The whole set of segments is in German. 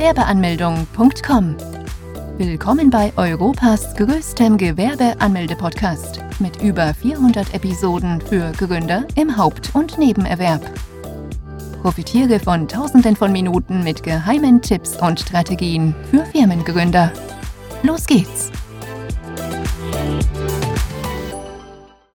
Gewerbeanmeldung.com. Willkommen bei Europas größtem Gewerbeanmelde-Podcast mit über 400 Episoden für Gründer im Haupt- und Nebenerwerb. Profitiere von Tausenden von Minuten mit geheimen Tipps und Strategien für Firmengründer. Los geht's!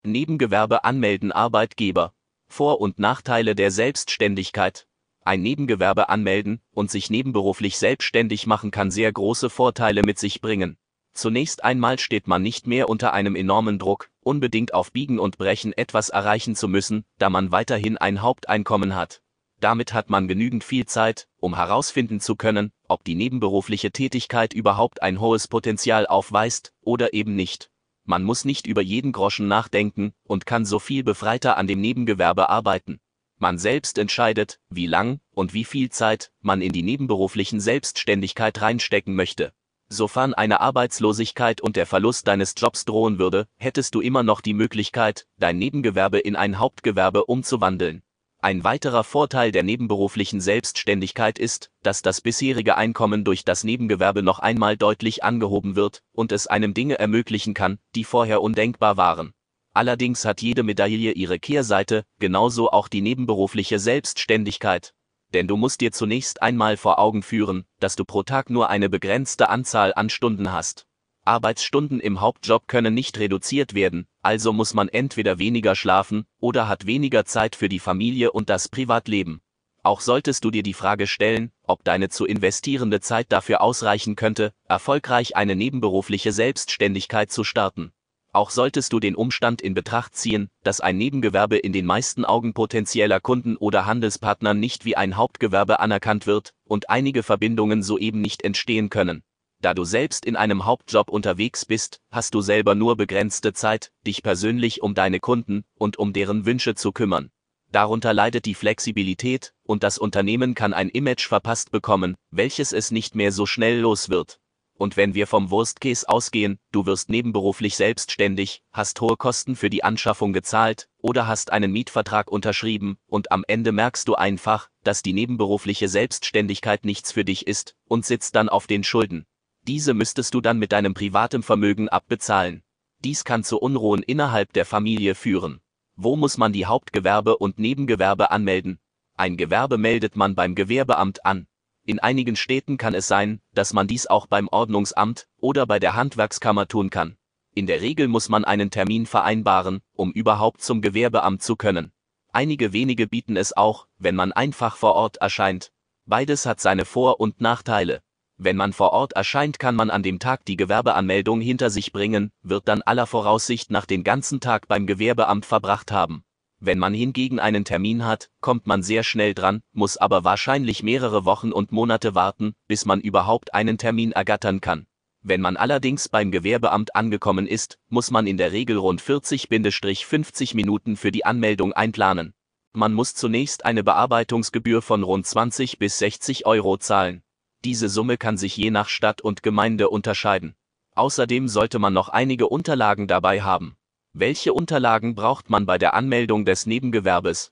Nebengewerbe anmelden Arbeitgeber. Vor- und Nachteile der Selbstständigkeit. Ein Nebengewerbe anmelden und sich nebenberuflich selbstständig machen kann sehr große Vorteile mit sich bringen. Zunächst einmal steht man nicht mehr unter einem enormen Druck, unbedingt auf Biegen und Brechen etwas erreichen zu müssen, da man weiterhin ein Haupteinkommen hat. Damit hat man genügend viel Zeit, um herausfinden zu können, ob die nebenberufliche Tätigkeit überhaupt ein hohes Potenzial aufweist oder eben nicht. Man muss nicht über jeden Groschen nachdenken und kann so viel befreiter an dem Nebengewerbe arbeiten. Man selbst entscheidet, wie lang und wie viel Zeit man in die nebenberuflichen Selbstständigkeit reinstecken möchte. Sofern eine Arbeitslosigkeit und der Verlust deines Jobs drohen würde, hättest du immer noch die Möglichkeit, dein Nebengewerbe in ein Hauptgewerbe umzuwandeln. Ein weiterer Vorteil der nebenberuflichen Selbstständigkeit ist, dass das bisherige Einkommen durch das Nebengewerbe noch einmal deutlich angehoben wird und es einem Dinge ermöglichen kann, die vorher undenkbar waren. Allerdings hat jede Medaille ihre Kehrseite, genauso auch die nebenberufliche Selbstständigkeit. Denn du musst dir zunächst einmal vor Augen führen, dass du pro Tag nur eine begrenzte Anzahl an Stunden hast. Arbeitsstunden im Hauptjob können nicht reduziert werden, also muss man entweder weniger schlafen oder hat weniger Zeit für die Familie und das Privatleben. Auch solltest du dir die Frage stellen, ob deine zu investierende Zeit dafür ausreichen könnte, erfolgreich eine nebenberufliche Selbstständigkeit zu starten. Auch solltest du den Umstand in Betracht ziehen, dass ein Nebengewerbe in den meisten Augen potenzieller Kunden oder Handelspartnern nicht wie ein Hauptgewerbe anerkannt wird und einige Verbindungen soeben nicht entstehen können. Da du selbst in einem Hauptjob unterwegs bist, hast du selber nur begrenzte Zeit, dich persönlich um deine Kunden und um deren Wünsche zu kümmern. Darunter leidet die Flexibilität, und das Unternehmen kann ein Image verpasst bekommen, welches es nicht mehr so schnell los wird. Und wenn wir vom Worst ausgehen, du wirst nebenberuflich selbstständig, hast hohe Kosten für die Anschaffung gezahlt oder hast einen Mietvertrag unterschrieben und am Ende merkst du einfach, dass die nebenberufliche Selbstständigkeit nichts für dich ist und sitzt dann auf den Schulden. Diese müsstest du dann mit deinem privaten Vermögen abbezahlen. Dies kann zu Unruhen innerhalb der Familie führen. Wo muss man die Hauptgewerbe und Nebengewerbe anmelden? Ein Gewerbe meldet man beim Gewerbeamt an. In einigen Städten kann es sein, dass man dies auch beim Ordnungsamt oder bei der Handwerkskammer tun kann. In der Regel muss man einen Termin vereinbaren, um überhaupt zum Gewerbeamt zu können. Einige wenige bieten es auch, wenn man einfach vor Ort erscheint. Beides hat seine Vor- und Nachteile. Wenn man vor Ort erscheint, kann man an dem Tag die Gewerbeanmeldung hinter sich bringen, wird dann aller Voraussicht nach den ganzen Tag beim Gewerbeamt verbracht haben. Wenn man hingegen einen Termin hat, kommt man sehr schnell dran, muss aber wahrscheinlich mehrere Wochen und Monate warten, bis man überhaupt einen Termin ergattern kann. Wenn man allerdings beim Gewerbeamt angekommen ist, muss man in der Regel rund 40-50 Minuten für die Anmeldung einplanen. Man muss zunächst eine Bearbeitungsgebühr von rund 20 bis 60 Euro zahlen. Diese Summe kann sich je nach Stadt und Gemeinde unterscheiden. Außerdem sollte man noch einige Unterlagen dabei haben. Welche Unterlagen braucht man bei der Anmeldung des Nebengewerbes?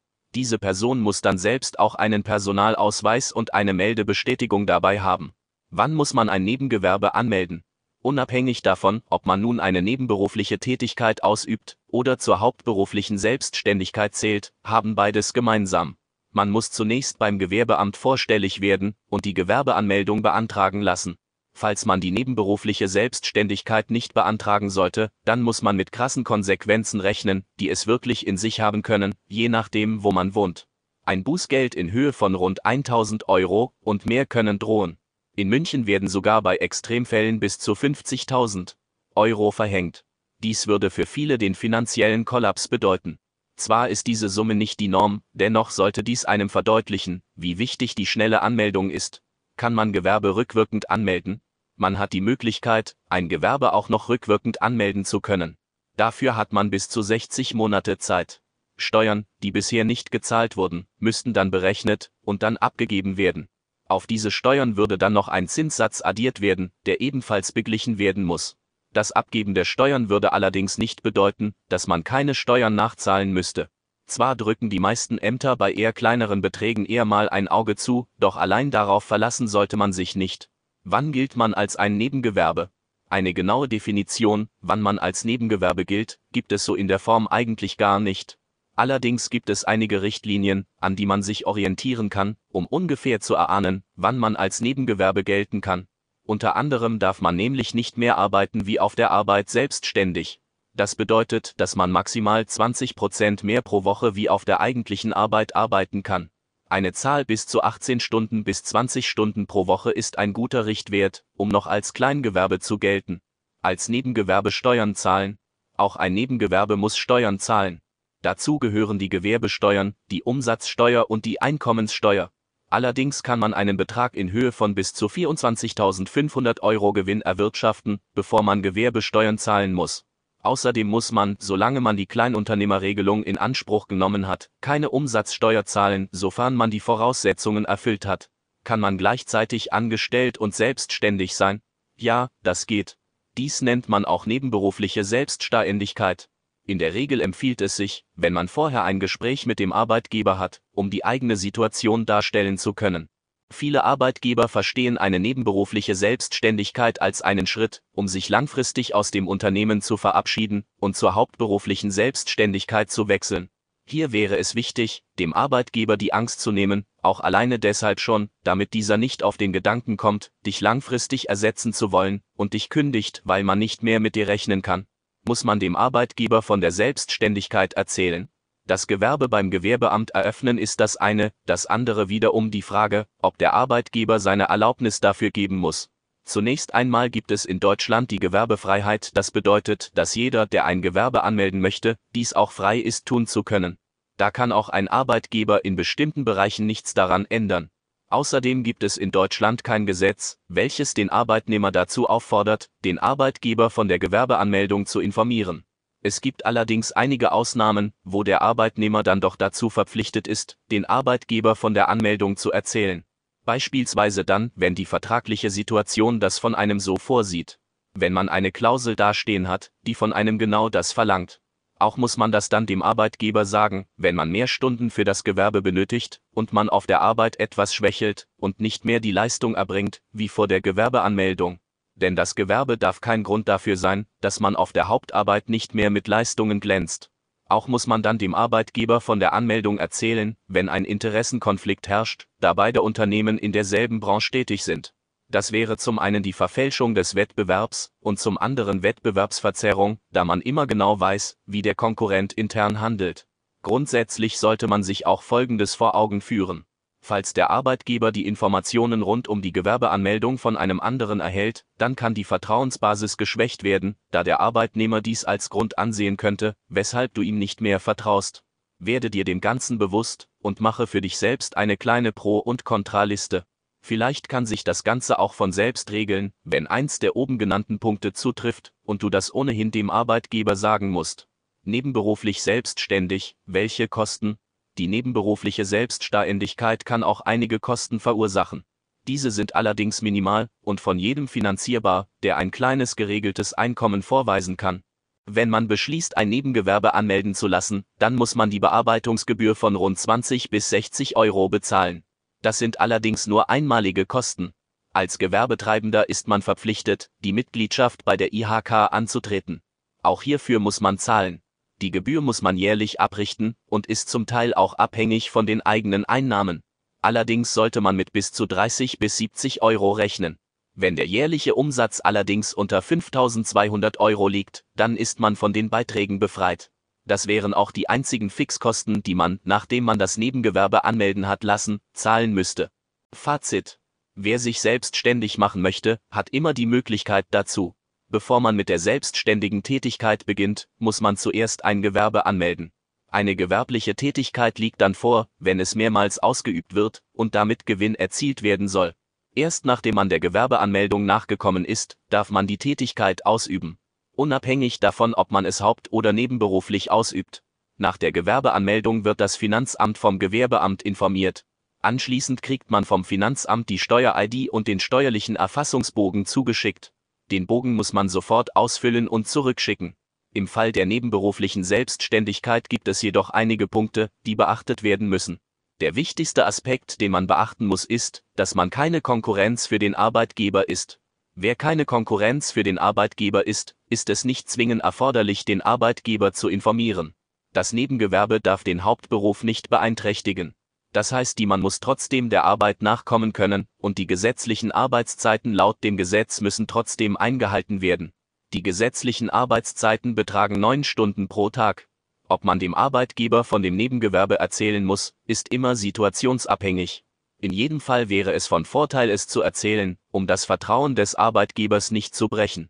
Diese Person muss dann selbst auch einen Personalausweis und eine Meldebestätigung dabei haben. Wann muss man ein Nebengewerbe anmelden? Unabhängig davon, ob man nun eine nebenberufliche Tätigkeit ausübt oder zur hauptberuflichen Selbstständigkeit zählt, haben beides gemeinsam. Man muss zunächst beim Gewerbeamt vorstellig werden und die Gewerbeanmeldung beantragen lassen. Falls man die nebenberufliche Selbstständigkeit nicht beantragen sollte, dann muss man mit krassen Konsequenzen rechnen, die es wirklich in sich haben können, je nachdem, wo man wohnt. Ein Bußgeld in Höhe von rund 1000 Euro und mehr können drohen. In München werden sogar bei Extremfällen bis zu 50.000 Euro verhängt. Dies würde für viele den finanziellen Kollaps bedeuten. Zwar ist diese Summe nicht die Norm, dennoch sollte dies einem verdeutlichen, wie wichtig die schnelle Anmeldung ist. Kann man Gewerbe rückwirkend anmelden? Man hat die Möglichkeit, ein Gewerbe auch noch rückwirkend anmelden zu können. Dafür hat man bis zu 60 Monate Zeit. Steuern, die bisher nicht gezahlt wurden, müssten dann berechnet und dann abgegeben werden. Auf diese Steuern würde dann noch ein Zinssatz addiert werden, der ebenfalls beglichen werden muss. Das Abgeben der Steuern würde allerdings nicht bedeuten, dass man keine Steuern nachzahlen müsste. Zwar drücken die meisten Ämter bei eher kleineren Beträgen eher mal ein Auge zu, doch allein darauf verlassen sollte man sich nicht. Wann gilt man als ein Nebengewerbe? Eine genaue Definition, wann man als Nebengewerbe gilt, gibt es so in der Form eigentlich gar nicht. Allerdings gibt es einige Richtlinien, an die man sich orientieren kann, um ungefähr zu erahnen, wann man als Nebengewerbe gelten kann. Unter anderem darf man nämlich nicht mehr arbeiten wie auf der Arbeit selbstständig. Das bedeutet, dass man maximal 20 Prozent mehr pro Woche wie auf der eigentlichen Arbeit arbeiten kann. Eine Zahl bis zu 18 Stunden bis 20 Stunden pro Woche ist ein guter Richtwert, um noch als Kleingewerbe zu gelten. Als Nebengewerbe Steuern zahlen. Auch ein Nebengewerbe muss Steuern zahlen. Dazu gehören die Gewerbesteuern, die Umsatzsteuer und die Einkommenssteuer. Allerdings kann man einen Betrag in Höhe von bis zu 24.500 Euro Gewinn erwirtschaften, bevor man Gewerbesteuern zahlen muss. Außerdem muss man, solange man die Kleinunternehmerregelung in Anspruch genommen hat, keine Umsatzsteuer zahlen, sofern man die Voraussetzungen erfüllt hat. Kann man gleichzeitig angestellt und selbstständig sein? Ja, das geht. Dies nennt man auch nebenberufliche Selbstständigkeit. In der Regel empfiehlt es sich, wenn man vorher ein Gespräch mit dem Arbeitgeber hat, um die eigene Situation darstellen zu können. Viele Arbeitgeber verstehen eine nebenberufliche Selbstständigkeit als einen Schritt, um sich langfristig aus dem Unternehmen zu verabschieden und zur hauptberuflichen Selbstständigkeit zu wechseln. Hier wäre es wichtig, dem Arbeitgeber die Angst zu nehmen, auch alleine deshalb schon, damit dieser nicht auf den Gedanken kommt, dich langfristig ersetzen zu wollen und dich kündigt, weil man nicht mehr mit dir rechnen kann. Muss man dem Arbeitgeber von der Selbstständigkeit erzählen, das Gewerbe beim Gewerbeamt eröffnen ist das eine, das andere wiederum die Frage, ob der Arbeitgeber seine Erlaubnis dafür geben muss. Zunächst einmal gibt es in Deutschland die Gewerbefreiheit, das bedeutet, dass jeder, der ein Gewerbe anmelden möchte, dies auch frei ist tun zu können. Da kann auch ein Arbeitgeber in bestimmten Bereichen nichts daran ändern. Außerdem gibt es in Deutschland kein Gesetz, welches den Arbeitnehmer dazu auffordert, den Arbeitgeber von der Gewerbeanmeldung zu informieren. Es gibt allerdings einige Ausnahmen, wo der Arbeitnehmer dann doch dazu verpflichtet ist, den Arbeitgeber von der Anmeldung zu erzählen. Beispielsweise dann, wenn die vertragliche Situation das von einem so vorsieht. Wenn man eine Klausel dastehen hat, die von einem genau das verlangt. Auch muss man das dann dem Arbeitgeber sagen, wenn man mehr Stunden für das Gewerbe benötigt und man auf der Arbeit etwas schwächelt und nicht mehr die Leistung erbringt, wie vor der Gewerbeanmeldung denn das Gewerbe darf kein Grund dafür sein, dass man auf der Hauptarbeit nicht mehr mit Leistungen glänzt. Auch muss man dann dem Arbeitgeber von der Anmeldung erzählen, wenn ein Interessenkonflikt herrscht, da beide Unternehmen in derselben Branche tätig sind. Das wäre zum einen die Verfälschung des Wettbewerbs und zum anderen Wettbewerbsverzerrung, da man immer genau weiß, wie der Konkurrent intern handelt. Grundsätzlich sollte man sich auch Folgendes vor Augen führen. Falls der Arbeitgeber die Informationen rund um die Gewerbeanmeldung von einem anderen erhält, dann kann die Vertrauensbasis geschwächt werden, da der Arbeitnehmer dies als Grund ansehen könnte, weshalb du ihm nicht mehr vertraust. Werde dir dem Ganzen bewusst und mache für dich selbst eine kleine Pro- und Kontraliste. Vielleicht kann sich das Ganze auch von selbst regeln, wenn eins der oben genannten Punkte zutrifft und du das ohnehin dem Arbeitgeber sagen musst. Nebenberuflich selbstständig, welche Kosten, die nebenberufliche Selbstständigkeit kann auch einige Kosten verursachen. Diese sind allerdings minimal und von jedem finanzierbar, der ein kleines geregeltes Einkommen vorweisen kann. Wenn man beschließt, ein Nebengewerbe anmelden zu lassen, dann muss man die Bearbeitungsgebühr von rund 20 bis 60 Euro bezahlen. Das sind allerdings nur einmalige Kosten. Als Gewerbetreibender ist man verpflichtet, die Mitgliedschaft bei der IHK anzutreten. Auch hierfür muss man zahlen. Die Gebühr muss man jährlich abrichten und ist zum Teil auch abhängig von den eigenen Einnahmen. Allerdings sollte man mit bis zu 30 bis 70 Euro rechnen. Wenn der jährliche Umsatz allerdings unter 5200 Euro liegt, dann ist man von den Beiträgen befreit. Das wären auch die einzigen Fixkosten, die man, nachdem man das Nebengewerbe anmelden hat lassen, zahlen müsste. Fazit. Wer sich selbstständig machen möchte, hat immer die Möglichkeit dazu. Bevor man mit der selbstständigen Tätigkeit beginnt, muss man zuerst ein Gewerbe anmelden. Eine gewerbliche Tätigkeit liegt dann vor, wenn es mehrmals ausgeübt wird und damit Gewinn erzielt werden soll. Erst nachdem man der Gewerbeanmeldung nachgekommen ist, darf man die Tätigkeit ausüben. Unabhängig davon, ob man es haupt- oder nebenberuflich ausübt. Nach der Gewerbeanmeldung wird das Finanzamt vom Gewerbeamt informiert. Anschließend kriegt man vom Finanzamt die Steuer-ID und den steuerlichen Erfassungsbogen zugeschickt. Den Bogen muss man sofort ausfüllen und zurückschicken. Im Fall der nebenberuflichen Selbstständigkeit gibt es jedoch einige Punkte, die beachtet werden müssen. Der wichtigste Aspekt, den man beachten muss, ist, dass man keine Konkurrenz für den Arbeitgeber ist. Wer keine Konkurrenz für den Arbeitgeber ist, ist es nicht zwingend erforderlich, den Arbeitgeber zu informieren. Das Nebengewerbe darf den Hauptberuf nicht beeinträchtigen. Das heißt, die man muss trotzdem der Arbeit nachkommen können, und die gesetzlichen Arbeitszeiten laut dem Gesetz müssen trotzdem eingehalten werden. Die gesetzlichen Arbeitszeiten betragen neun Stunden pro Tag. Ob man dem Arbeitgeber von dem Nebengewerbe erzählen muss, ist immer situationsabhängig. In jedem Fall wäre es von Vorteil, es zu erzählen, um das Vertrauen des Arbeitgebers nicht zu brechen.